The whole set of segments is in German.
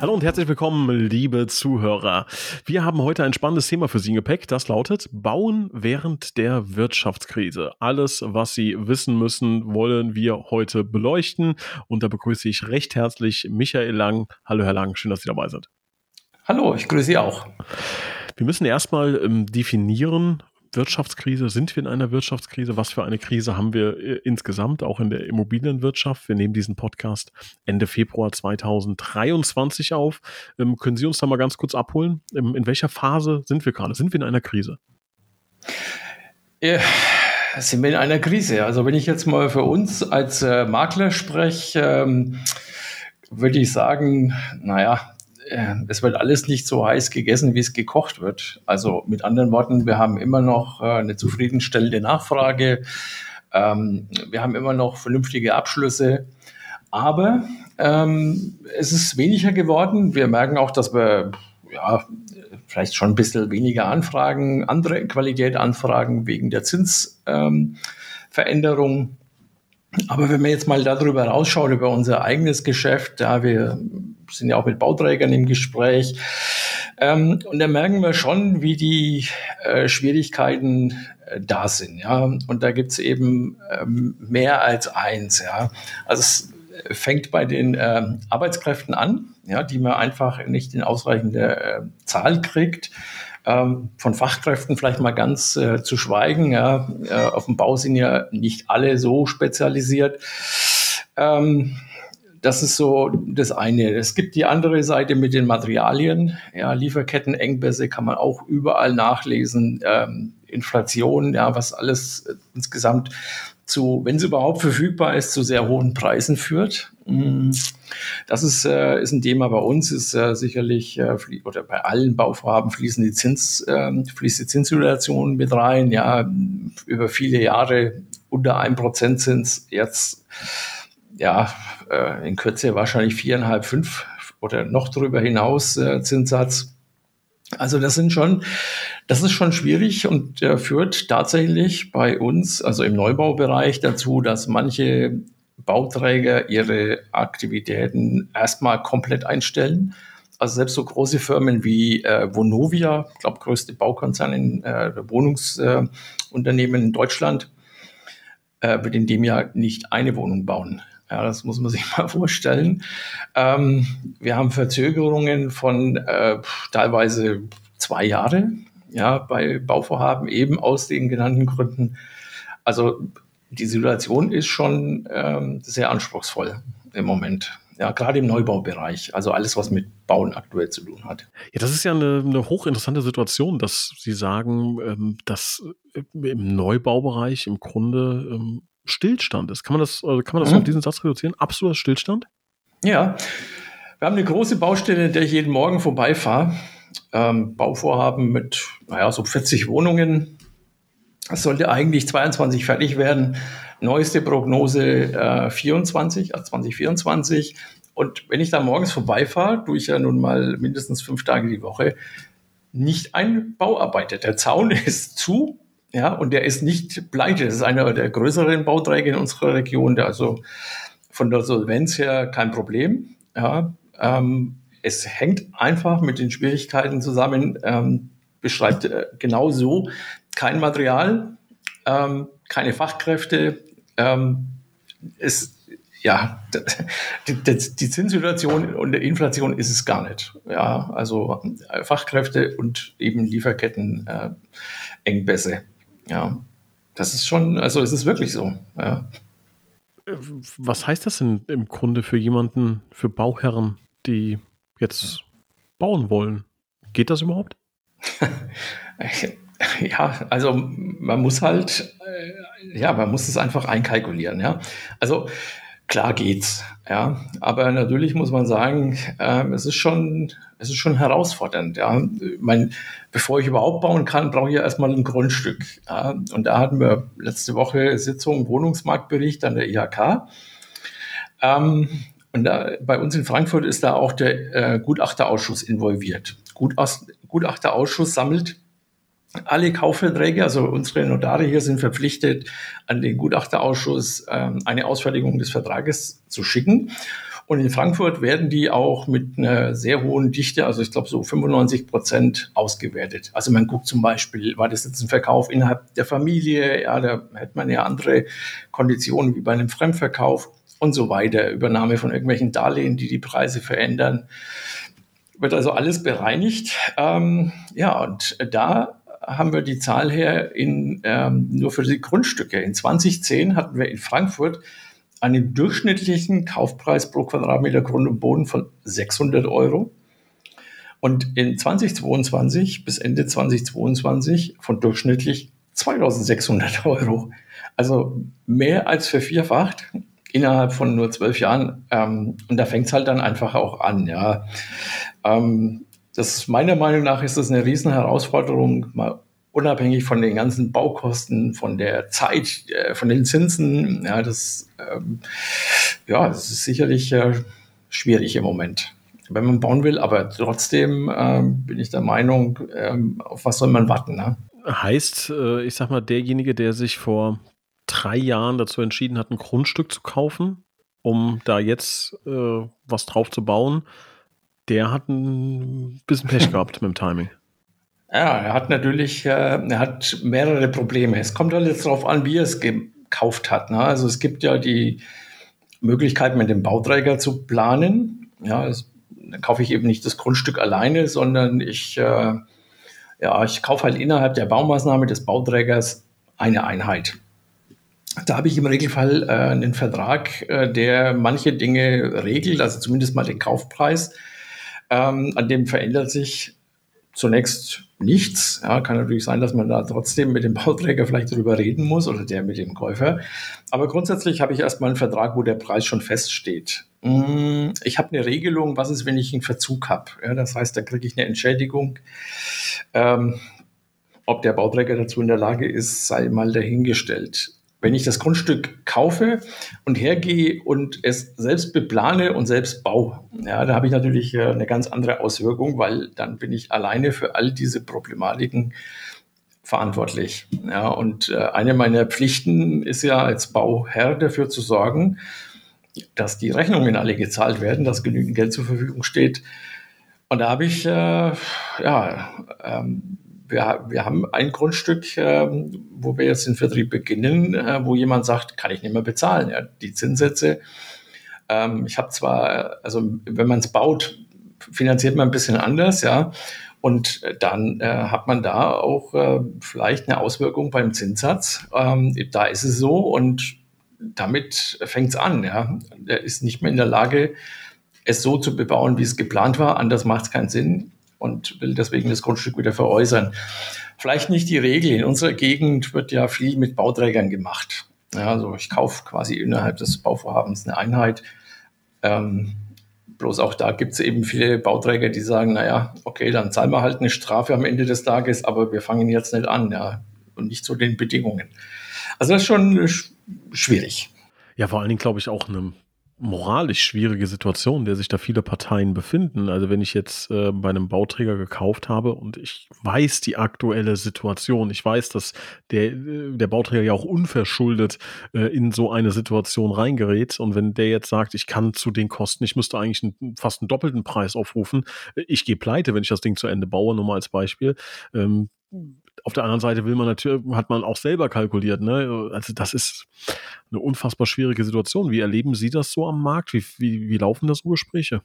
Hallo und herzlich willkommen, liebe Zuhörer. Wir haben heute ein spannendes Thema für Sie im Gepäck. Das lautet Bauen während der Wirtschaftskrise. Alles, was Sie wissen müssen, wollen wir heute beleuchten. Und da begrüße ich recht herzlich Michael Lang. Hallo, Herr Lang, schön, dass Sie dabei sind. Hallo, ich grüße Sie auch. Wir müssen erstmal ähm, definieren, Wirtschaftskrise? Sind wir in einer Wirtschaftskrise? Was für eine Krise haben wir äh, insgesamt, auch in der Immobilienwirtschaft? Wir nehmen diesen Podcast Ende Februar 2023 auf. Ähm, können Sie uns da mal ganz kurz abholen? Ähm, in welcher Phase sind wir gerade? Sind wir in einer Krise? Ja, sind wir in einer Krise. Also wenn ich jetzt mal für uns als äh, Makler spreche, ähm, würde ich sagen, naja, äh, es wird alles nicht so heiß gegessen, wie es gekocht wird. Also mit anderen Worten, wir haben immer noch äh, eine zufriedenstellende Nachfrage. Ähm, wir haben immer noch vernünftige Abschlüsse. Aber ähm, es ist weniger geworden. Wir merken auch, dass wir ja, vielleicht schon ein bisschen weniger Anfragen, andere Qualität Anfragen wegen der Zinsveränderung. Ähm, aber wenn man jetzt mal darüber rausschaut, über unser eigenes Geschäft, da wir sind ja auch mit Bauträgern im Gespräch, ähm, und da merken wir schon, wie die äh, Schwierigkeiten äh, da sind. Ja? Und da gibt's eben ähm, mehr als eins. Ja? Also es fängt bei den äh, Arbeitskräften an, ja, die man einfach nicht in ausreichender äh, Zahl kriegt. Ähm, von Fachkräften vielleicht mal ganz äh, zu schweigen. Ja. Äh, auf dem Bau sind ja nicht alle so spezialisiert. Ähm, das ist so das eine. Es gibt die andere Seite mit den Materialien. Ja, Lieferkettenengpässe kann man auch überall nachlesen. Ähm, Inflation, ja, was alles äh, insgesamt zu, wenn es überhaupt verfügbar ist, zu sehr hohen Preisen führt. Mm. Das ist, äh, ist ein Thema bei uns, ist äh, sicherlich, äh, oder bei allen Bauvorhaben fließen die Zins, äh, fließt die Zinssituation mit rein, ja, über viele Jahre unter einem Prozentzins, jetzt, ja, in Kürze wahrscheinlich viereinhalb, fünf oder noch darüber hinaus Zinssatz. Also das sind schon, das ist schon schwierig und äh, führt tatsächlich bei uns, also im Neubaubereich, dazu, dass manche Bauträger ihre Aktivitäten erstmal komplett einstellen. Also selbst so große Firmen wie äh, Vonovia, ich glaube größte Baukonzern in äh, Wohnungsunternehmen äh, in Deutschland, äh, wird in dem Jahr nicht eine Wohnung bauen. Ja, das muss man sich mal vorstellen. Ähm, wir haben Verzögerungen von äh, teilweise zwei Jahre, ja, bei Bauvorhaben eben aus den genannten Gründen. Also die Situation ist schon ähm, sehr anspruchsvoll im Moment. Ja, gerade im Neubaubereich, also alles, was mit Bauen aktuell zu tun hat. Ja, das ist ja eine, eine hochinteressante Situation, dass Sie sagen, ähm, dass im Neubaubereich im Grunde ähm, Stillstand ist. Kann man das, äh, kann man das mhm. auf diesen Satz reduzieren? Absoluter Stillstand? Ja. Wir haben eine große Baustelle, in der ich jeden Morgen vorbeifahre. Ähm, Bauvorhaben mit, naja, so 40 Wohnungen. Es sollte eigentlich 22 fertig werden. Neueste Prognose äh, 24, also 2024. Und wenn ich da morgens vorbeifahre, tue ich ja nun mal mindestens fünf Tage die Woche, nicht ein Bauarbeiter. Der Zaun ist zu, ja, und der ist nicht pleite. Das ist einer der größeren Bauträger in unserer Region, der also von der Solvenz her kein Problem. Ja, ähm, es hängt einfach mit den Schwierigkeiten zusammen, ähm, beschreibt äh, genau so kein Material, ähm, keine Fachkräfte. Ähm, ist, ja, die, die, die, Zinssituation und der Inflation ist es gar nicht. Ja, also äh, Fachkräfte und eben Lieferkettenengpässe. Äh, ja, das ist schon, also es ist wirklich so. Ja. Was heißt das denn im Grunde für jemanden, für Bauherren, die jetzt bauen wollen? Geht das überhaupt? ja, also man muss halt, äh, ja, man muss es einfach einkalkulieren, ja. Also klar geht's, ja. Aber natürlich muss man sagen, äh, es ist schon, es ist schon herausfordernd, ja. Ich meine, bevor ich überhaupt bauen kann, brauche ich ja erstmal ein Grundstück. Ja. Und da hatten wir letzte Woche Sitzung, Wohnungsmarktbericht an der IHK. Ähm, Und da, bei uns in Frankfurt ist da auch der äh, Gutachterausschuss involviert. Gutachterausschuss sammelt alle Kaufverträge, also unsere Notare hier sind verpflichtet, an den Gutachterausschuss ähm, eine Ausfertigung des Vertrages zu schicken. Und in Frankfurt werden die auch mit einer sehr hohen Dichte, also ich glaube so 95 Prozent ausgewertet. Also man guckt zum Beispiel, war das jetzt ein Verkauf innerhalb der Familie? Ja, da hätte man ja andere Konditionen wie bei einem Fremdverkauf und so weiter. Übernahme von irgendwelchen Darlehen, die die Preise verändern. Wird also alles bereinigt. Ähm, ja, und da haben wir die Zahl her in, ähm, nur für die Grundstücke. In 2010 hatten wir in Frankfurt einen durchschnittlichen Kaufpreis pro Quadratmeter Grund und Boden von 600 Euro und in 2022 bis Ende 2022 von durchschnittlich 2600 Euro. Also mehr als vervierfacht innerhalb von nur zwölf Jahren. Ähm, und da fängt es halt dann einfach auch an. Ja. Ähm, das meiner Meinung nach ist das eine riesen Herausforderung, mal unabhängig von den ganzen Baukosten, von der Zeit, äh, von den Zinsen. Ja, das, ähm, ja, das ist sicherlich äh, schwierig im Moment, wenn man bauen will. Aber trotzdem ähm, bin ich der Meinung, ähm, auf was soll man warten? Ne? Heißt, äh, ich sag mal, derjenige, der sich vor drei Jahren dazu entschieden hat, ein Grundstück zu kaufen, um da jetzt äh, was drauf zu bauen, der hat ein bisschen Pech gehabt mit dem Timing. Ja, er hat natürlich, äh, er hat mehrere Probleme. Es kommt halt jetzt darauf an, wie er es gekauft hat. Ne? Also es gibt ja die Möglichkeit, mit dem Bauträger zu planen. Ja, es, dann kaufe ich eben nicht das Grundstück alleine, sondern ich, äh, ja, ich kaufe halt innerhalb der Baumaßnahme des Bauträgers eine Einheit. Da habe ich im Regelfall äh, einen Vertrag, äh, der manche Dinge regelt, also zumindest mal den Kaufpreis. Ähm, an dem verändert sich zunächst nichts. Ja, kann natürlich sein, dass man da trotzdem mit dem Bauträger vielleicht drüber reden muss oder der mit dem Käufer. Aber grundsätzlich habe ich erstmal einen Vertrag, wo der Preis schon feststeht. Mm, ich habe eine Regelung, was ist, wenn ich einen Verzug habe. Ja, das heißt, da kriege ich eine Entschädigung. Ähm, ob der Bauträger dazu in der Lage ist, sei mal dahingestellt wenn ich das Grundstück kaufe und hergehe und es selbst beplane und selbst baue, ja, da habe ich natürlich äh, eine ganz andere Auswirkung, weil dann bin ich alleine für all diese Problematiken verantwortlich. Ja, und äh, eine meiner Pflichten ist ja als Bauherr dafür zu sorgen, dass die Rechnungen alle gezahlt werden, dass genügend Geld zur Verfügung steht. Und da habe ich äh, ja ähm, wir, wir haben ein Grundstück, äh, wo wir jetzt den Vertrieb beginnen, äh, wo jemand sagt, kann ich nicht mehr bezahlen. Ja, die Zinssätze. Ähm, ich habe zwar, also wenn man es baut, finanziert man ein bisschen anders, ja. Und dann äh, hat man da auch äh, vielleicht eine Auswirkung beim Zinssatz. Ähm, da ist es so und damit fängt es an. Ja. Der ist nicht mehr in der Lage, es so zu bebauen, wie es geplant war. Anders macht es keinen Sinn und will deswegen das Grundstück wieder veräußern. Vielleicht nicht die Regel. In unserer Gegend wird ja viel mit Bauträgern gemacht. Ja, also ich kaufe quasi innerhalb des Bauvorhabens eine Einheit. Ähm, bloß auch da gibt es eben viele Bauträger, die sagen, naja, okay, dann zahlen wir halt eine Strafe am Ende des Tages, aber wir fangen jetzt nicht an, ja, und nicht zu den Bedingungen. Also das ist schon schwierig. Ja, vor allen Dingen glaube ich auch eine moralisch schwierige Situation, in der sich da viele Parteien befinden. Also wenn ich jetzt äh, bei einem Bauträger gekauft habe und ich weiß die aktuelle Situation, ich weiß, dass der, äh, der Bauträger ja auch unverschuldet äh, in so eine Situation reingerät und wenn der jetzt sagt, ich kann zu den Kosten, ich müsste eigentlich einen, fast einen doppelten Preis aufrufen, äh, ich gehe pleite, wenn ich das Ding zu Ende baue, nur mal als Beispiel, ähm, auf der anderen Seite will man natürlich, hat man auch selber kalkuliert, ne? Also das ist eine unfassbar schwierige Situation. Wie erleben Sie das so am Markt? Wie, wie, wie laufen da so Gespräche?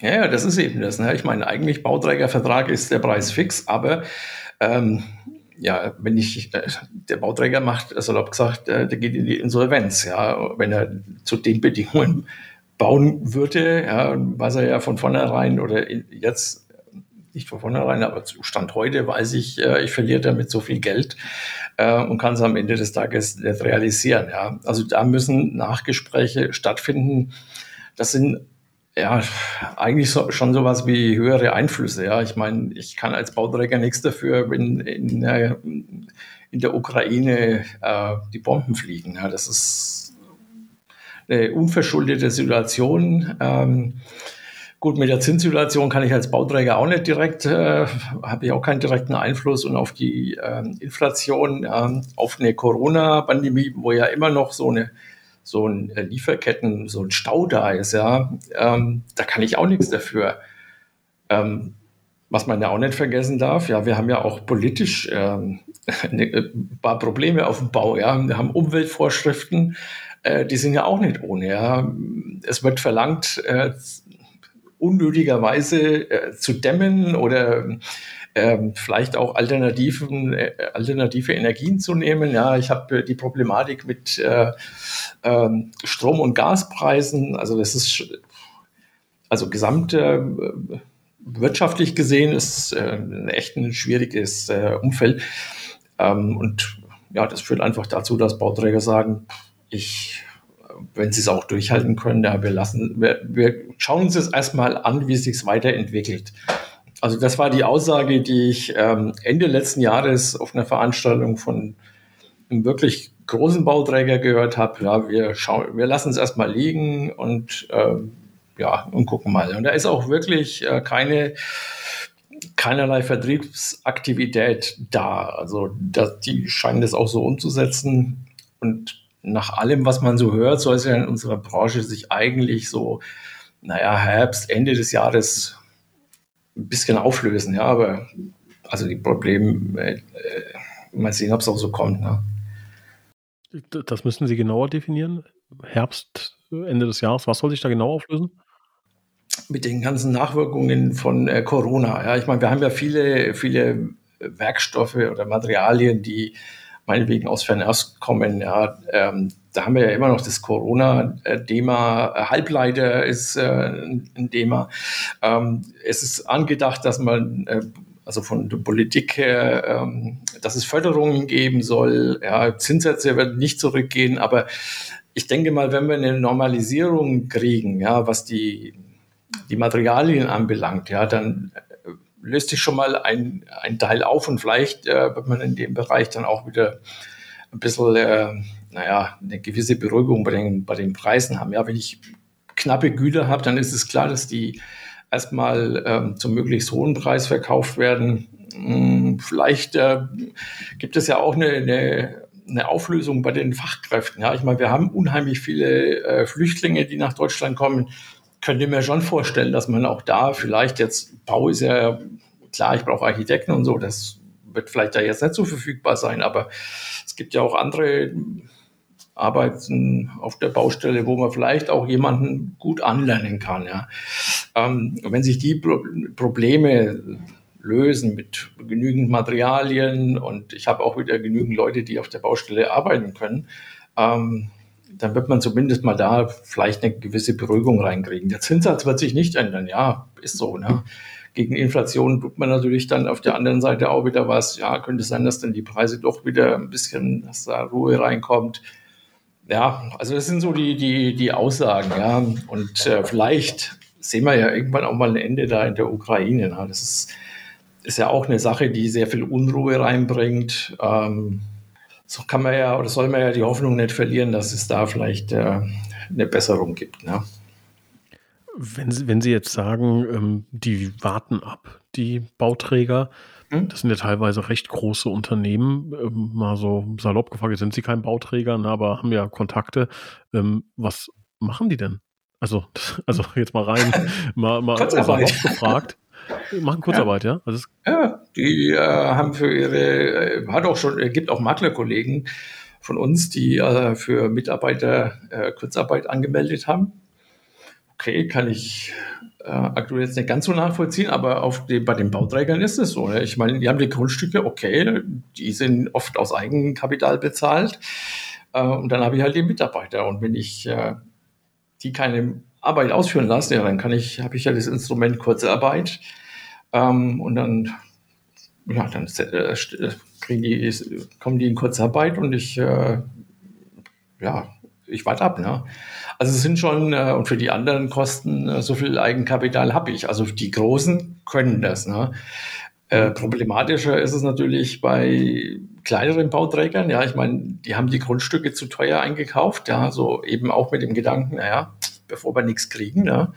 Ja, das ist eben das. Ne? Ich meine, eigentlich Bauträgervertrag ist der Preis fix, aber ähm, ja, wenn ich, äh, der Bauträger macht, salopp gesagt, äh, der geht in die Insolvenz, ja, wenn er zu den Bedingungen bauen würde, ja, was er ja von vornherein oder jetzt nicht von vornherein, aber zu Stand heute weiß ich, äh, ich verliere damit so viel Geld äh, und kann es am Ende des Tages nicht realisieren. Ja. Also da müssen Nachgespräche stattfinden. Das sind ja eigentlich so, schon sowas wie höhere Einflüsse. Ja. Ich meine, ich kann als Bauträger nichts dafür, wenn in, äh, in der Ukraine äh, die Bomben fliegen. Ja. Das ist eine unverschuldete Situation. Ähm, Gut, mit der Zinssituation kann ich als Bauträger auch nicht direkt, äh, habe ich auch keinen direkten Einfluss und auf die äh, Inflation, äh, auf eine Corona-Pandemie, wo ja immer noch so eine so ein äh, Lieferketten, so ein Stau da ist, ja, ähm, da kann ich auch nichts dafür. Ähm, was man ja auch nicht vergessen darf, ja, wir haben ja auch politisch ähm, ein äh, paar Probleme auf dem Bau, ja, wir haben Umweltvorschriften, äh, die sind ja auch nicht ohne, ja. Es wird verlangt, äh, unnötigerweise äh, zu dämmen oder ähm, vielleicht auch alternativen, äh, alternative Energien zu nehmen. Ja, ich habe äh, die Problematik mit äh, ähm, Strom- und Gaspreisen. Also das ist also gesamt äh, wirtschaftlich gesehen ist äh, echt ein schwieriges äh, Umfeld. Ähm, und ja, das führt einfach dazu, dass Bauträger sagen, ich wenn sie es auch durchhalten können, ja, wir lassen, wir, wir schauen uns jetzt erstmal an, wie es sich weiterentwickelt. Also das war die Aussage, die ich ähm, Ende letzten Jahres auf einer Veranstaltung von einem wirklich großen Bauträger gehört habe. Ja, wir schauen, wir lassen es erstmal liegen und ähm, ja und gucken mal. Und da ist auch wirklich äh, keine keinerlei Vertriebsaktivität da. Also das, die scheinen das auch so umzusetzen. Und nach allem, was man so hört, soll es ja in unserer Branche sich eigentlich so, naja, Herbst, Ende des Jahres ein bisschen auflösen. Ja, aber also die Probleme, äh, mal sehen, ob es auch so kommt. Ne? Das müssen Sie genauer definieren. Herbst, Ende des Jahres, was soll sich da genau auflösen? Mit den ganzen Nachwirkungen von äh, Corona. Ja, ich meine, wir haben ja viele, viele Werkstoffe oder Materialien, die meinetwegen aus Fernost kommen. Ja, ähm, da haben wir ja immer noch das Corona-Thema. Halbleiter ist äh, ein Thema. Ähm, es ist angedacht, dass man äh, also von der Politik her, ähm, dass es Förderungen geben soll. Ja, Zinssätze werden nicht zurückgehen, aber ich denke mal, wenn wir eine Normalisierung kriegen, ja, was die, die Materialien anbelangt, ja, dann löst sich schon mal ein, ein Teil auf und vielleicht äh, wird man in dem Bereich dann auch wieder ein bisschen, äh, naja, eine gewisse Beruhigung bei den, bei den Preisen haben. Ja, wenn ich knappe Güter habe, dann ist es klar, dass die erstmal ähm, zum möglichst hohen Preis verkauft werden. Hm, vielleicht äh, gibt es ja auch eine, eine, eine, Auflösung bei den Fachkräften. Ja, ich meine, wir haben unheimlich viele äh, Flüchtlinge, die nach Deutschland kommen könnte mir schon vorstellen, dass man auch da vielleicht jetzt, Bau ist ja klar, ich brauche Architekten und so, das wird vielleicht da jetzt nicht so verfügbar sein, aber es gibt ja auch andere Arbeiten auf der Baustelle, wo man vielleicht auch jemanden gut anlernen kann. Ja. Ähm, wenn sich die Pro Probleme lösen mit genügend Materialien und ich habe auch wieder genügend Leute, die auf der Baustelle arbeiten können, ähm, dann wird man zumindest mal da vielleicht eine gewisse Beruhigung reinkriegen. Der Zinssatz wird sich nicht ändern, ja, ist so. Ne? Gegen Inflation tut man natürlich dann auf der anderen Seite auch wieder was. Ja, könnte sein, dass dann die Preise doch wieder ein bisschen, dass da Ruhe reinkommt. Ja, also das sind so die, die, die Aussagen, ja. Und äh, vielleicht sehen wir ja irgendwann auch mal ein Ende da in der Ukraine. Ne? Das ist, ist ja auch eine Sache, die sehr viel Unruhe reinbringt. Ähm, so kann man ja oder soll man ja die Hoffnung nicht verlieren, dass es da vielleicht äh, eine Besserung gibt. Ne? Wenn, Sie, wenn Sie jetzt sagen, ähm, die warten ab, die Bauträger, hm? das sind ja teilweise recht große Unternehmen, ähm, mal so salopp gefragt, sind Sie kein Bauträger, na, aber haben ja Kontakte. Ähm, was machen die denn? Also, also jetzt mal rein, mal, mal salopp gefragt. Machen Kurzarbeit, ja? ja? Also ja, die äh, haben für ihre, äh, hat auch schon, äh, gibt auch Maklerkollegen von uns, die äh, für Mitarbeiter äh, Kurzarbeit angemeldet haben. Okay, kann ich äh, aktuell jetzt nicht ganz so nachvollziehen, aber auf die, bei den Bauträgern ist es so. Ne? Ich meine, die haben die Grundstücke, okay, die sind oft aus Eigenkapital bezahlt. und dann habe ich halt die Mitarbeiter. Und wenn ich die keine Arbeit ausführen lasse, ja, dann kann ich, habe ich ja das Instrument Kurzarbeit. Ähm, und dann, ja, dann äh, kriegen die, kommen die in Kurzarbeit und ich, äh, ja, ich warte ab. Ne? Also es sind schon, äh, und für die anderen Kosten, äh, so viel Eigenkapital habe ich. Also die Großen können das. Ne? Äh, problematischer ist es natürlich bei kleineren Bauträgern. Ja, ich meine, die haben die Grundstücke zu teuer eingekauft. Ja, so eben auch mit dem Gedanken, naja, bevor wir nichts kriegen. Ja.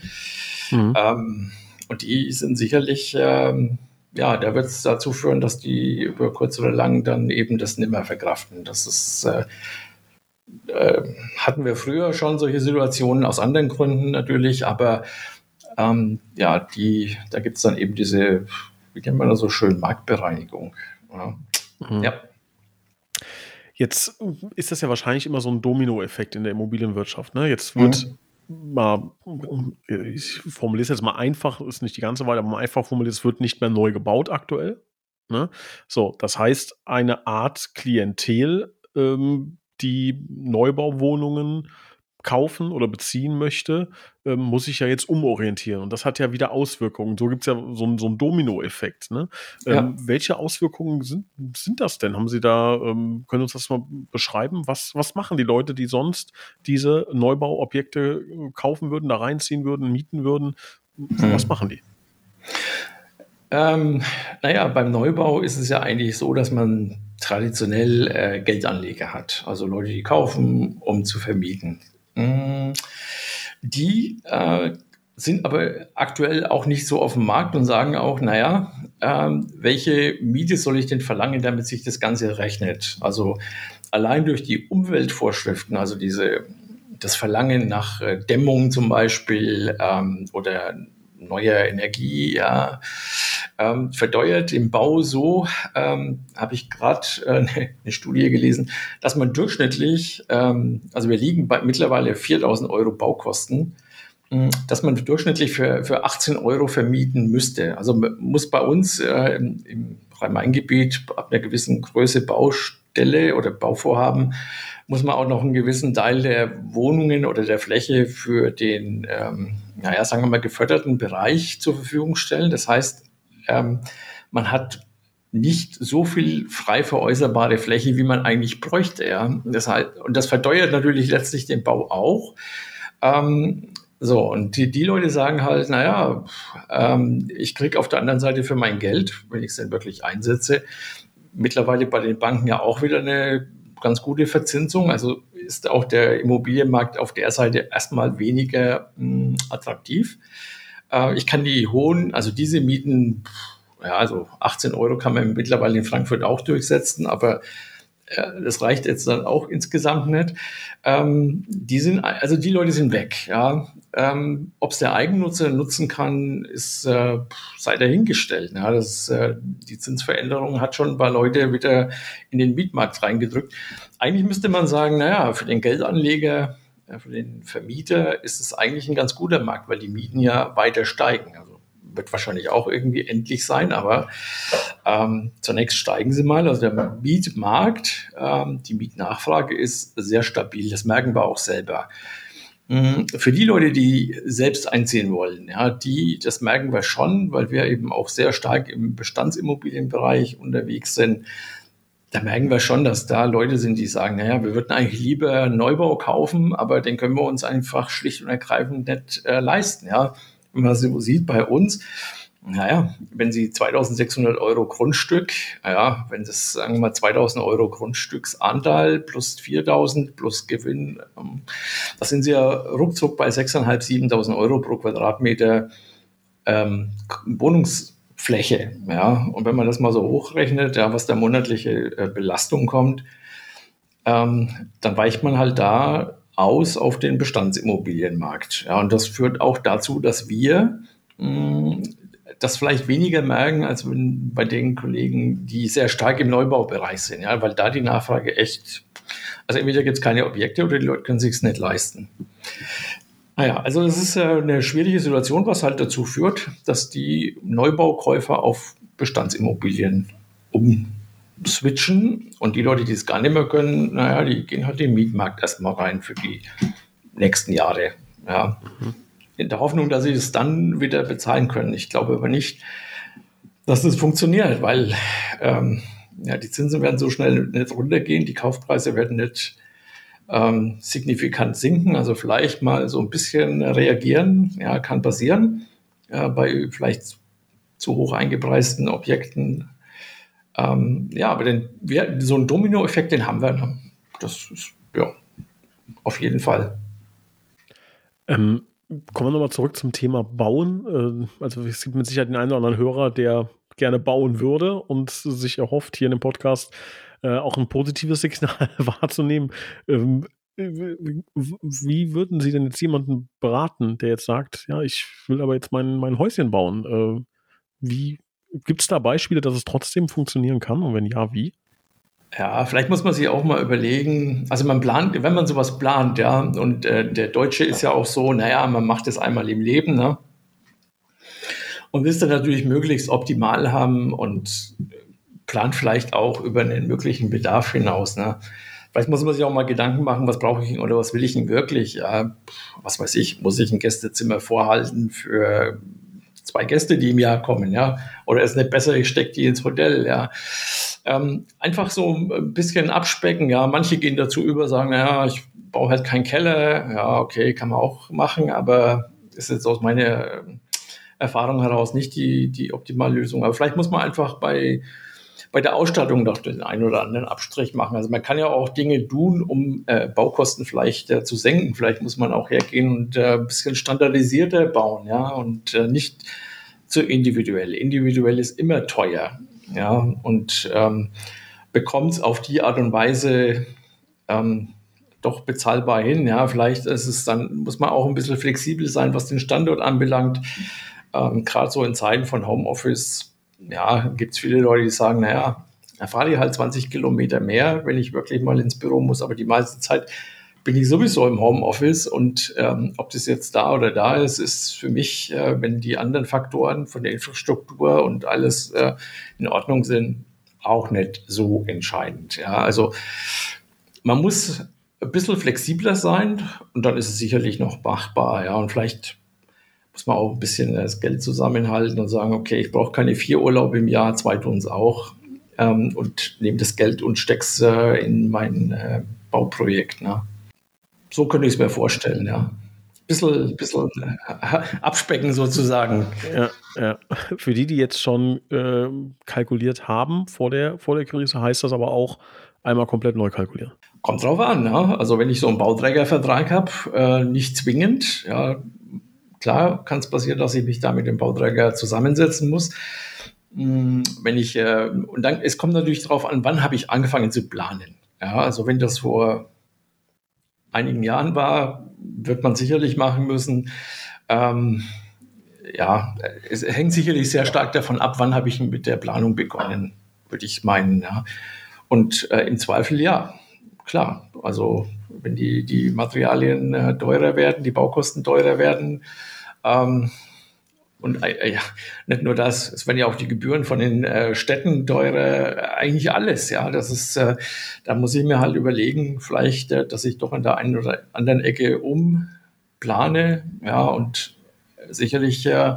Mhm. Ähm, und die sind sicherlich, ähm, ja, da wird es dazu führen, dass die über kurz oder lang dann eben das nimmer verkraften. Das ist, äh, äh, hatten wir früher schon solche Situationen aus anderen Gründen natürlich, aber ähm, ja, die, da gibt es dann eben diese, wie nennt man das so schön, Marktbereinigung. Ja. Mhm. ja. Jetzt ist das ja wahrscheinlich immer so ein Dominoeffekt in der Immobilienwirtschaft. Ne? Jetzt wird mhm mal, ich formuliere es jetzt mal einfach, ist nicht die ganze Weile, aber mal einfach formuliert, es wird nicht mehr neu gebaut aktuell. Ne? So, das heißt, eine Art Klientel, ähm, die Neubauwohnungen kaufen oder beziehen möchte, ähm, muss sich ja jetzt umorientieren. Und das hat ja wieder Auswirkungen. So gibt es ja so, so einen Domino-Effekt. Ne? Ähm, ja. Welche Auswirkungen sind, sind das denn? Haben Sie da, ähm, können Sie uns das mal beschreiben? Was, was machen die Leute, die sonst diese Neubauobjekte äh, kaufen würden, da reinziehen würden, mieten würden? Hm. Was machen die? Ähm, naja, beim Neubau ist es ja eigentlich so, dass man traditionell äh, Geldanleger hat. Also Leute, die kaufen, um zu vermieten. Mm, die äh, sind aber aktuell auch nicht so auf dem Markt und sagen auch, naja, äh, welche Miete soll ich denn verlangen, damit sich das Ganze rechnet? Also allein durch die Umweltvorschriften, also diese, das Verlangen nach äh, Dämmung zum Beispiel ähm, oder neuer Energie, ja, ähm, verdeuert im Bau so, ähm, habe ich gerade äh, eine, Studie gelesen, dass man durchschnittlich, ähm, also wir liegen bei mittlerweile 4000 Euro Baukosten, mh, dass man durchschnittlich für, für 18 Euro vermieten müsste. Also muss bei uns äh, im, im Rhein-Main-Gebiet ab einer gewissen Größe Baustelle oder Bauvorhaben muss man auch noch einen gewissen Teil der Wohnungen oder der Fläche für den, ähm, naja, sagen wir mal, geförderten Bereich zur Verfügung stellen. Das heißt, ähm, man hat nicht so viel frei veräußerbare Fläche, wie man eigentlich bräuchte. Ja. Das heißt, und das verteuert natürlich letztlich den Bau auch. Ähm, so, und die, die Leute sagen halt, naja, ähm, ich kriege auf der anderen Seite für mein Geld, wenn ich es denn wirklich einsetze, mittlerweile bei den Banken ja auch wieder eine ganz gute Verzinsung. Also ist auch der Immobilienmarkt auf der Seite erstmal weniger mh, hm, attraktiv. Äh, ich kann die hohen, also diese Mieten, ja, also 18 Euro kann man mittlerweile in Frankfurt auch durchsetzen, aber das reicht jetzt dann auch insgesamt nicht. Ähm, die sind, also die Leute sind weg, ja. Ähm, Ob es der Eigennutzer nutzen kann, ist äh, sei dahingestellt. Ja. Das, äh, die Zinsveränderung hat schon ein paar Leute wieder in den Mietmarkt reingedrückt. Eigentlich müsste man sagen, naja, für den Geldanleger für den Vermieter ist es eigentlich ein ganz guter Markt, weil die Mieten ja weiter steigen. Also wird wahrscheinlich auch irgendwie endlich sein, aber ähm, zunächst steigen sie mal. Also der Mietmarkt, ähm, die Mietnachfrage ist sehr stabil. Das merken wir auch selber. Mhm. Für die Leute, die selbst einziehen wollen, ja, die, das merken wir schon, weil wir eben auch sehr stark im Bestandsimmobilienbereich unterwegs sind da merken wir schon, dass da Leute sind, die sagen, naja, wir würden eigentlich lieber Neubau kaufen, aber den können wir uns einfach schlicht und ergreifend nicht äh, leisten. Ja, wenn man so sieht bei uns, naja, wenn Sie 2600 Euro Grundstück, ja, wenn das, sagen wir mal, 2000 Euro Grundstücksanteil plus 4000 plus Gewinn, ähm, da sind Sie ja ruckzuck bei 6.500, 7000 Euro pro Quadratmeter ähm, Wohnungs Fläche. Ja? Und wenn man das mal so hochrechnet, ja, was da monatliche äh, Belastung kommt, ähm, dann weicht man halt da aus auf den Bestandsimmobilienmarkt. Ja, und das führt auch dazu, dass wir mh, hm, das vielleicht weniger merken als bei den Kollegen, die sehr stark im Neubaubereich sind, ja, weil da die Nachfrage echt, also entweder gibt es keine Objekte oder die Leute können sich es nicht leisten. Naja, also es ist eine schwierige Situation, was halt dazu führt, dass die Neubaukäufer auf Bestandsimmobilien umswitchen und die Leute, die es gar nicht mehr können, naja, die gehen halt den Mietmarkt erstmal rein für die nächsten Jahre. Ja. Mhm. In der Hoffnung, dass sie es dann wieder bezahlen können. Ich glaube aber nicht, dass das funktioniert, weil ähm, ja, die Zinsen werden so schnell nicht runtergehen, die Kaufpreise werden nicht ähm, signifikant sinken, also vielleicht mal so ein bisschen reagieren, ja, kann passieren, äh, bei vielleicht zu hoch eingepreisten Objekten. Ähm, ja, aber den, wir, so einen Dominoeffekt, den haben wir. Ne? Das ist, ja, auf jeden Fall. Ähm, kommen wir nochmal zurück zum Thema Bauen. Äh, also es gibt mit Sicherheit den einen oder anderen Hörer, der gerne bauen würde und sich erhofft, hier in dem Podcast äh, auch ein positives Signal wahrzunehmen. Ähm, wie würden Sie denn jetzt jemanden beraten, der jetzt sagt, ja, ich will aber jetzt mein, mein Häuschen bauen? Äh, wie gibt es da Beispiele, dass es trotzdem funktionieren kann? Und wenn ja, wie? Ja, vielleicht muss man sich auch mal überlegen, also man plant, wenn man sowas plant, ja, und äh, der Deutsche ist ja auch so, naja, man macht es einmal im Leben, ne? Und will es dann natürlich möglichst optimal haben und plant vielleicht auch über einen möglichen Bedarf hinaus, ne? Vielleicht muss man sich auch mal Gedanken machen, was brauche ich oder was will ich denn wirklich? Ja, was weiß ich, muss ich ein Gästezimmer vorhalten für zwei Gäste, die im Jahr kommen, ja? Oder ist nicht besser, ich stecke die ins Hotel, ja? Ähm, einfach so ein bisschen abspecken, ja. Manche gehen dazu über, sagen, naja, ich baue halt keinen Keller, ja, okay, kann man auch machen, aber ist jetzt aus meiner Erfahrung heraus nicht die, die optimale Lösung. Aber vielleicht muss man einfach bei bei der Ausstattung doch den einen oder anderen Abstrich machen. Also man kann ja auch Dinge tun, um äh, Baukosten vielleicht äh, zu senken. Vielleicht muss man auch hergehen und äh, ein bisschen standardisierter bauen, ja, und äh, nicht zu individuell. Individuell ist immer teuer, ja, und ähm, bekommt es auf die Art und Weise ähm, doch bezahlbar hin. Ja, vielleicht ist es dann, muss man auch ein bisschen flexibel sein, was den Standort anbelangt. Ähm, Gerade so in Zeiten von Homeoffice ja, gibt es viele Leute, die sagen, naja, da fahre ich halt 20 Kilometer mehr, wenn ich wirklich mal ins Büro muss, aber die meiste Zeit bin ich sowieso im Homeoffice und ähm, ob das jetzt da oder da ist, ist für mich, äh, wenn die anderen Faktoren von der Infrastruktur und alles äh, in Ordnung sind, auch nicht so entscheidend. Ja, also man muss ein bisschen flexibler sein und dann ist es sicherlich noch machbar. Ja, und vielleicht muss man auch ein bisschen das Geld zusammenhalten und sagen, okay, ich brauche keine vier Urlaube im Jahr, zwei tun es auch ähm, und nehme das Geld und stecke es äh, in mein äh, Bauprojekt. Ne? So könnte ich es mir vorstellen, ja. Bisschen, bisschen äh, abspecken sozusagen. Ja, ja. Für die, die jetzt schon äh, kalkuliert haben vor der, vor der Krise, heißt das aber auch einmal komplett neu kalkulieren. Kommt drauf an, ja. Also wenn ich so einen Bauträgervertrag habe, äh, nicht zwingend, ja, Klar kann es passieren, dass ich mich da mit dem Bauträger zusammensetzen muss. Hm, wenn ich, äh, und dann, es kommt natürlich darauf an, wann habe ich angefangen zu planen. Ja, also wenn das vor einigen Jahren war, wird man sicherlich machen müssen. Ähm, ja, es hängt sicherlich sehr stark davon ab, wann habe ich mit der Planung begonnen, würde ich meinen. Ja. Und äh, im Zweifel ja, klar. Also wenn die, die Materialien äh, teurer werden, die Baukosten teurer werden, ähm, und äh, ja, nicht nur das, es werden ja auch die Gebühren von den äh, Städten teurer, äh, eigentlich alles, ja. Das ist, äh, da muss ich mir halt überlegen, vielleicht, äh, dass ich doch an der einen oder anderen Ecke umplane, ja, und sicherlich äh,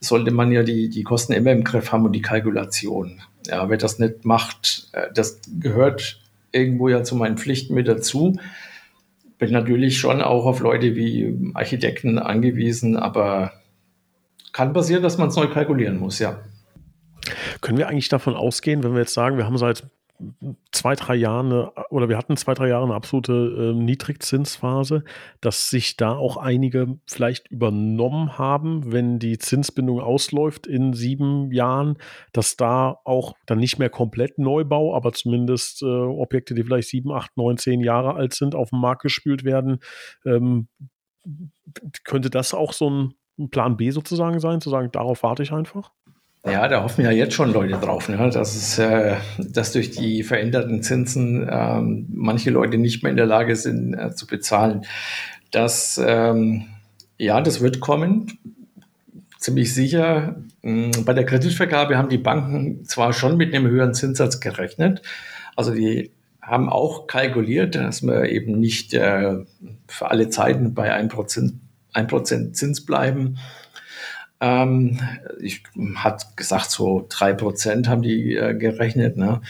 sollte man ja die, die Kosten immer im Griff haben und die Kalkulation. Ja, wer das nicht macht, äh, das gehört irgendwo ja zu meinen Pflichten mit dazu bin natürlich schon auch auf Leute wie Architekten angewiesen, aber kann passieren, dass man es neu kalkulieren muss, ja. Können wir eigentlich davon ausgehen, wenn wir jetzt sagen, wir haben seit zwei, drei Jahren eine, oder wir hatten zwei, drei Jahre eine absolute äh, Niedrigzinsphase, dass sich da auch einige vielleicht übernommen haben, wenn die Zinsbindung ausläuft in sieben Jahren, dass da auch dann nicht mehr komplett Neubau, aber zumindest äh, Objekte, die vielleicht sieben, acht, neun, zehn Jahre alt sind, auf den Markt gespült werden. Ähm, könnte das auch so ein Plan B sozusagen sein, zu sagen, darauf warte ich einfach? Ja, da hoffen ja jetzt schon Leute drauf, ne? dass, es, äh, dass durch die veränderten Zinsen ähm, manche Leute nicht mehr in der Lage sind äh, zu bezahlen. Das, ähm, ja, das wird kommen, ziemlich sicher. Ähm, bei der Kreditvergabe haben die Banken zwar schon mit einem höheren Zinssatz gerechnet, also die haben auch kalkuliert, dass wir eben nicht äh, für alle Zeiten bei 1%, 1 Zins bleiben ähm, ich hat gesagt, so drei Prozent haben die äh, gerechnet. Ne?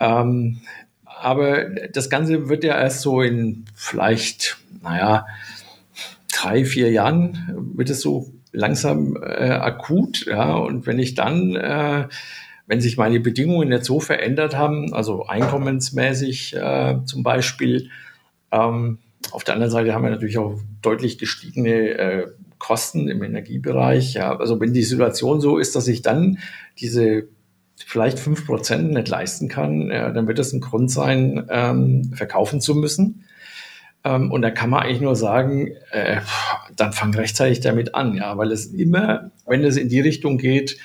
Ähm, aber das Ganze wird ja erst so in vielleicht, naja, drei, vier Jahren wird es so langsam äh, akut. Ja, und wenn ich dann, äh, wenn sich meine Bedingungen nicht so verändert haben, also einkommensmäßig äh, zum Beispiel, ähm, auf der anderen Seite haben wir natürlich auch deutlich gestiegene äh, Kosten im Energiebereich. Ja, also wenn die Situation so ist, dass ich dann diese vielleicht fünf Prozent nicht leisten kann, ja, dann wird das ein Grund sein, ähm, verkaufen zu müssen. Ähm, und da kann man eigentlich nur sagen, äh, dann fang rechtzeitig damit an, ja, weil es immer, wenn es in die Richtung geht,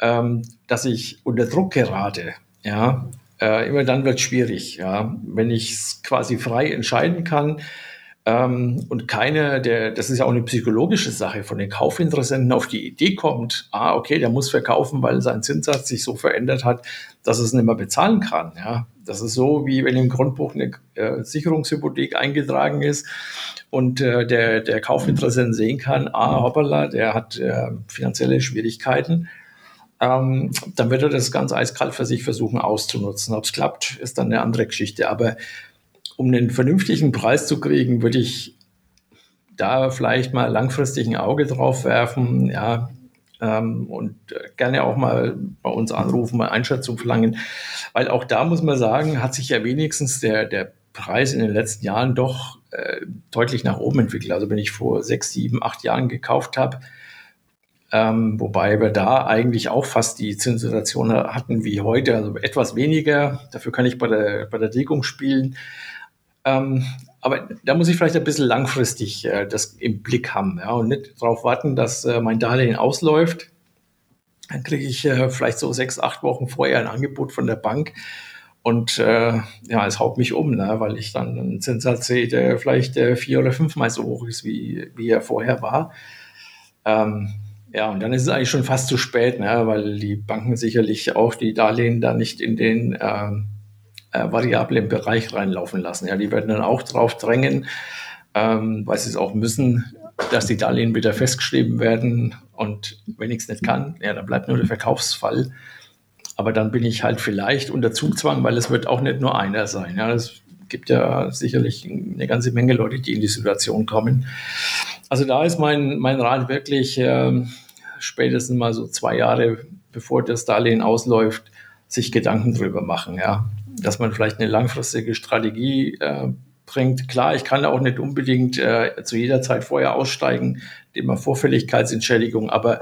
ähm, dass ich unter Druck gerate, ja, äh, immer dann wird es schwierig, ja. Wenn ich es quasi frei entscheiden kann, ähm, und keine, der, das ist ja auch eine psychologische Sache, von den Kaufinteressenten auf die Idee kommt, ah, okay, der muss verkaufen, weil sein Zinssatz sich so verändert hat, dass es nicht mehr bezahlen kann. Ja, das ist so, wie wenn im Grundbuch eine äh, Sicherungshypothek eingetragen ist und äh, der, der Kaufinteressent sehen kann, ah, hoppala, der hat äh, finanzielle Schwierigkeiten. Ähm, dann wird er das ganz eiskalt für sich versuchen auszunutzen. Ob es klappt, ist dann eine andere Geschichte. Aber um einen vernünftigen Preis zu kriegen, würde ich da vielleicht mal langfristig ein Auge drauf werfen, ja, ähm, und gerne auch mal bei uns anrufen, mal Einschätzung verlangen, weil auch da muss man sagen, hat sich ja wenigstens der, der Preis in den letzten Jahren doch äh, deutlich nach oben entwickelt. Also wenn ich vor sechs, sieben, acht Jahren gekauft habe, ähm, wobei wir da eigentlich auch fast die Zinssituation hatten wie heute, also etwas weniger. Dafür kann ich bei der, bei der Deckung spielen. Ähm, aber da muss ich vielleicht ein bisschen langfristig äh, das im Blick haben ja, und nicht darauf warten, dass äh, mein Darlehen ausläuft. Dann kriege ich äh, vielleicht so sechs, acht Wochen vorher ein Angebot von der Bank und äh, ja, es haut mich um, ne, weil ich dann einen Zinssatz sehe, der vielleicht äh, vier oder fünfmal so hoch ist, wie, wie er vorher war. Ähm, ja, und dann ist es eigentlich schon fast zu spät, ne, weil die Banken sicherlich auch die Darlehen da nicht in den ähm, äh, Variable im Bereich reinlaufen lassen. Ja, die werden dann auch drauf drängen, ähm, weil sie es auch müssen, dass die Darlehen wieder festgeschrieben werden. Und wenn ich es nicht kann, ja, dann bleibt nur der Verkaufsfall. Aber dann bin ich halt vielleicht unter Zugzwang, weil es wird auch nicht nur einer sein. Ja, es gibt ja sicherlich eine ganze Menge Leute, die in die Situation kommen. Also da ist mein, mein Rat wirklich äh, spätestens mal so zwei Jahre, bevor das Darlehen ausläuft, sich Gedanken drüber machen. Ja, dass man vielleicht eine langfristige Strategie äh, bringt. Klar, ich kann auch nicht unbedingt äh, zu jeder Zeit vorher aussteigen, indem Vorfälligkeitsentschädigung, aber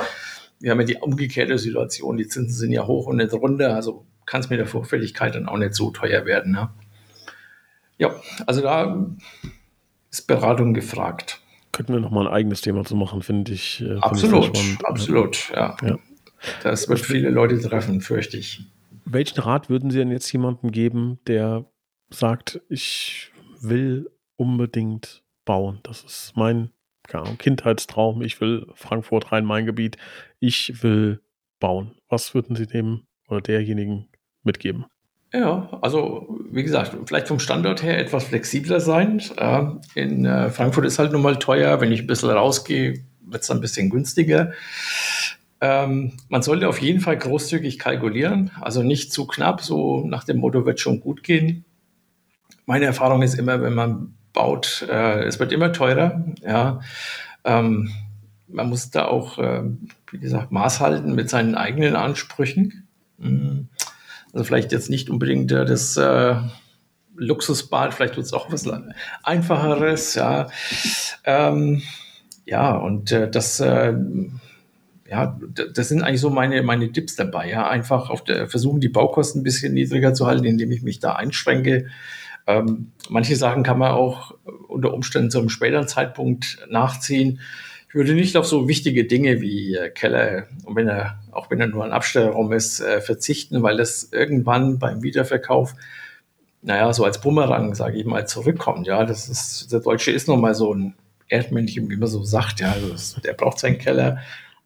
wir haben ja die umgekehrte Situation, die Zinsen sind ja hoch und nicht runter, also kann es mit der Vorfälligkeit dann auch nicht so teuer werden. Ne? Ja, also da ist Beratung gefragt. Könnten wir noch mal ein eigenes Thema zu machen, finde ich. Äh, absolut, ich absolut, ja. ja. Das wird viele Leute treffen, fürchte ich welchen Rat würden Sie denn jetzt jemandem geben, der sagt, ich will unbedingt bauen? Das ist mein Kindheitstraum. Ich will Frankfurt, Rhein-Main-Gebiet. Ich will bauen. Was würden Sie dem oder derjenigen mitgeben? Ja, also wie gesagt, vielleicht vom Standort her etwas flexibler sein. in äh, Frankfurt ist halt nun mal teuer. Wenn ich ein bisschen rausgehe, wird es ein bisschen günstiger. Ähm, man sollte auf jeden Fall großzügig kalkulieren, also nicht zu knapp, so nach dem Motto wird schon gut gehen. Meine Erfahrung ist immer, wenn man baut, äh, es wird immer teurer. Ja, ähm, man muss da auch, äh, wie gesagt, Maß halten mit seinen eigenen Ansprüchen. Mhm. Also vielleicht jetzt nicht unbedingt äh, das äh, Luxusbad, vielleicht wird es auch was einfacheres. Ja, ähm, ja und äh, das äh, ja, das sind eigentlich so meine, meine Tipps dabei. Ja, einfach auf der, versuchen, die Baukosten ein bisschen niedriger zu halten, indem ich mich da einschränke. Ähm, manche Sachen kann man auch unter Umständen zu einem späteren Zeitpunkt nachziehen. Ich würde nicht auf so wichtige Dinge wie äh, Keller, und wenn er, auch wenn er nur ein Abstellraum ist, äh, verzichten, weil das irgendwann beim Wiederverkauf, naja, so als Bumerang, sage ich mal, zurückkommt. Ja, das ist, der Deutsche ist nun mal so ein Erdmännchen, wie man so sagt. Ja, also der braucht seinen Keller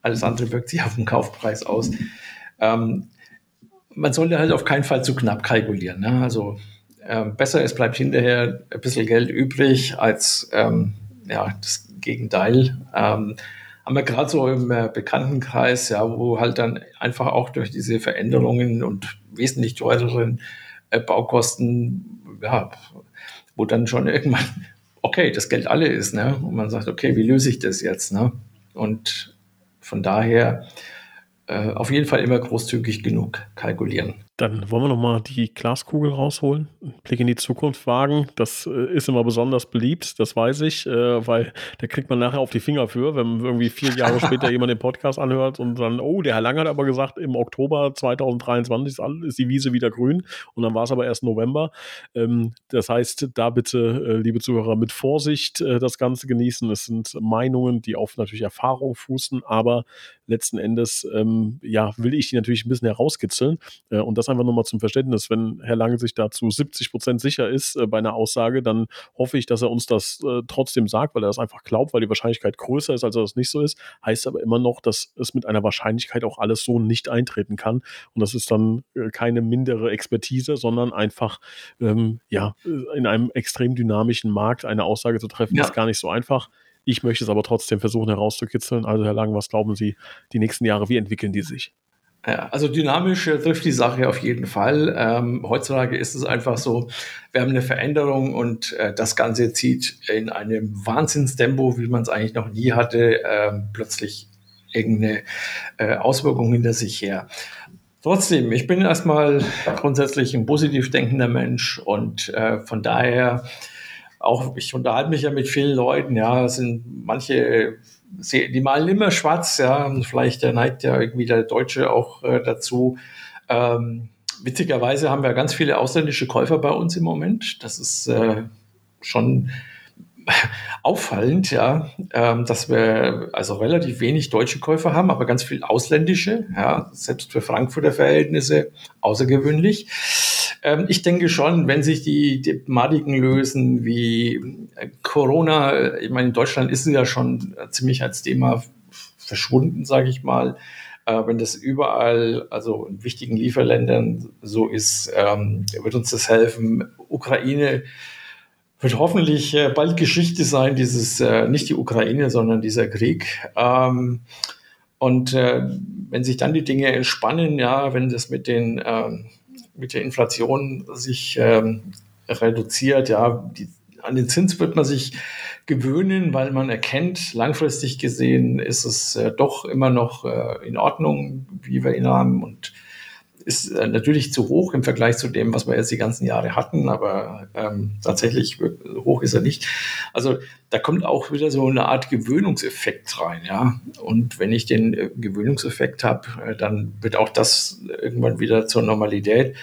alles andere wirkt sich auf den Kaufpreis aus. Ähm, man sollte halt auf keinen Fall zu knapp kalkulieren. Ne? Also äh, besser, es bleibt hinterher ein bisschen Geld übrig als ähm, ja, das Gegenteil. Ähm, haben wir gerade so im äh, Bekanntenkreis, ja, wo halt dann einfach auch durch diese Veränderungen und wesentlich teureren äh, Baukosten, ja, wo dann schon irgendwann, okay, das Geld alle ist, ne? Und man sagt, okay, wie löse ich das jetzt, ne? Und von daher äh, auf jeden Fall immer großzügig genug kalkulieren. Dann wollen wir nochmal die Glaskugel rausholen, einen Blick in die Zukunft wagen. Das äh, ist immer besonders beliebt, das weiß ich, äh, weil da kriegt man nachher auf die Finger für, wenn irgendwie vier Jahre später jemand den Podcast anhört und dann, oh, der Herr Lang hat aber gesagt, im Oktober 2023 ist die Wiese wieder grün und dann war es aber erst November. Ähm, das heißt, da bitte, liebe Zuhörer, mit Vorsicht das Ganze genießen. Es sind Meinungen, die auf natürlich Erfahrung fußen, aber letzten Endes, ähm, ja, will ich die natürlich ein bisschen herauskitzeln und das einfach nochmal zum Verständnis. Wenn Herr Lange sich dazu 70 Prozent sicher ist äh, bei einer Aussage, dann hoffe ich, dass er uns das äh, trotzdem sagt, weil er das einfach glaubt, weil die Wahrscheinlichkeit größer ist, als er das nicht so ist. Heißt aber immer noch, dass es mit einer Wahrscheinlichkeit auch alles so nicht eintreten kann. Und das ist dann äh, keine mindere Expertise, sondern einfach, ähm, ja, äh, in einem extrem dynamischen Markt eine Aussage zu treffen, ja. ist gar nicht so einfach. Ich möchte es aber trotzdem versuchen herauszukitzeln. Also, Herr Lang, was glauben Sie, die nächsten Jahre, wie entwickeln die sich? Ja, also dynamisch trifft die Sache auf jeden Fall. Ähm, heutzutage ist es einfach so, wir haben eine Veränderung und äh, das Ganze zieht in einem Wahnsinnstempo, wie man es eigentlich noch nie hatte, äh, plötzlich irgendeine äh, Auswirkung hinter sich her. Trotzdem, ich bin erstmal grundsätzlich ein positiv denkender Mensch und äh, von daher auch, ich unterhalte mich ja mit vielen Leuten, ja, sind manche die malen immer schwarz, ja, und vielleicht neigt ja irgendwie der Deutsche auch äh, dazu. Ähm, witzigerweise haben wir ganz viele ausländische Käufer bei uns im Moment. Das ist äh, schon auffallend, ja, ähm, dass wir also relativ wenig deutsche Käufer haben, aber ganz viel ausländische, ja, selbst für Frankfurter Verhältnisse außergewöhnlich. Ähm, ich denke schon, wenn sich die Thematiken lösen wie äh, Corona, ich meine, in Deutschland ist es ja schon ziemlich als Thema verschwunden, sage ich mal. Äh, wenn das überall, also in wichtigen Lieferländern so ist, ähm, wird uns das helfen. Ukraine wird hoffentlich äh, bald Geschichte sein, dieses, äh, nicht die Ukraine, sondern dieser Krieg. Ähm, und äh, wenn sich dann die Dinge entspannen, ja, wenn das mit den ähm, mit der Inflation sich ähm, reduziert. Ja, die, an den Zins wird man sich gewöhnen, weil man erkennt, langfristig gesehen ist es äh, doch immer noch äh, in Ordnung, wie wir ihn haben und ist äh, natürlich zu hoch im Vergleich zu dem, was wir jetzt die ganzen Jahre hatten, aber ähm, tatsächlich hoch ist er nicht. Also da kommt auch wieder so eine Art Gewöhnungseffekt rein, ja. Und wenn ich den äh, Gewöhnungseffekt habe, äh, dann wird auch das irgendwann wieder zur Normalität.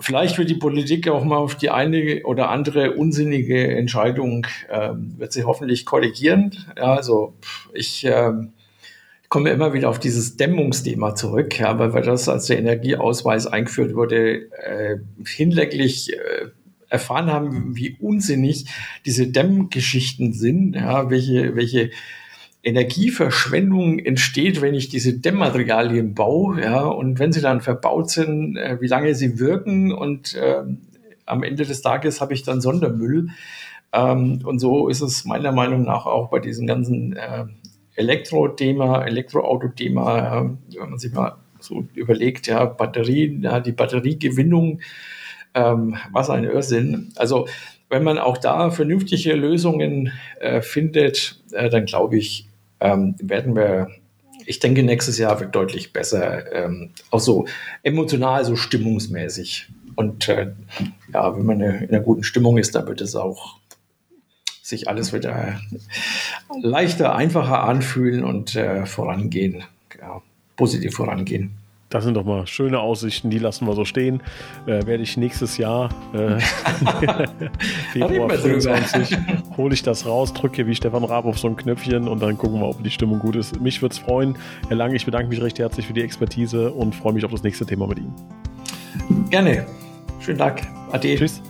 Vielleicht wird die Politik auch mal auf die eine oder andere unsinnige Entscheidung, äh, wird sie hoffentlich korrigieren. Ja, also ich äh, komme immer wieder auf dieses Dämmungsthema zurück, ja, weil, weil das als der Energieausweis eingeführt wurde, äh, hinlänglich äh, erfahren haben, wie unsinnig diese Dämmgeschichten sind, ja, welche, welche Energieverschwendung entsteht, wenn ich diese Dämmmaterialien baue, ja, und wenn sie dann verbaut sind, äh, wie lange sie wirken und äh, am Ende des Tages habe ich dann Sondermüll. Ähm, und so ist es meiner Meinung nach auch bei diesen ganzen äh, Elektro-Thema, Elektroauto-Thema, wenn man sich mal so überlegt, ja, Batterien, ja, die Batteriegewinnung, ähm, was ein Irrsinn. Also wenn man auch da vernünftige Lösungen äh, findet, äh, dann glaube ich, ähm, werden wir, ich denke, nächstes Jahr wird deutlich besser, ähm, auch so emotional, so stimmungsmäßig. Und äh, ja, wenn man in einer guten Stimmung ist, dann wird es auch sich alles wieder leichter, einfacher anfühlen und äh, vorangehen, ja, positiv vorangehen. Das sind doch mal schöne Aussichten, die lassen wir so stehen. Äh, werde ich nächstes Jahr, äh, Februar 25, hole ich das raus, drücke wie Stefan Raab auf so ein Knöpfchen und dann gucken wir, ob die Stimmung gut ist. Mich würde es freuen. Herr Lange, ich bedanke mich recht herzlich für die Expertise und freue mich auf das nächste Thema mit Ihnen. Gerne. Schönen Dank. Ade. Tschüss.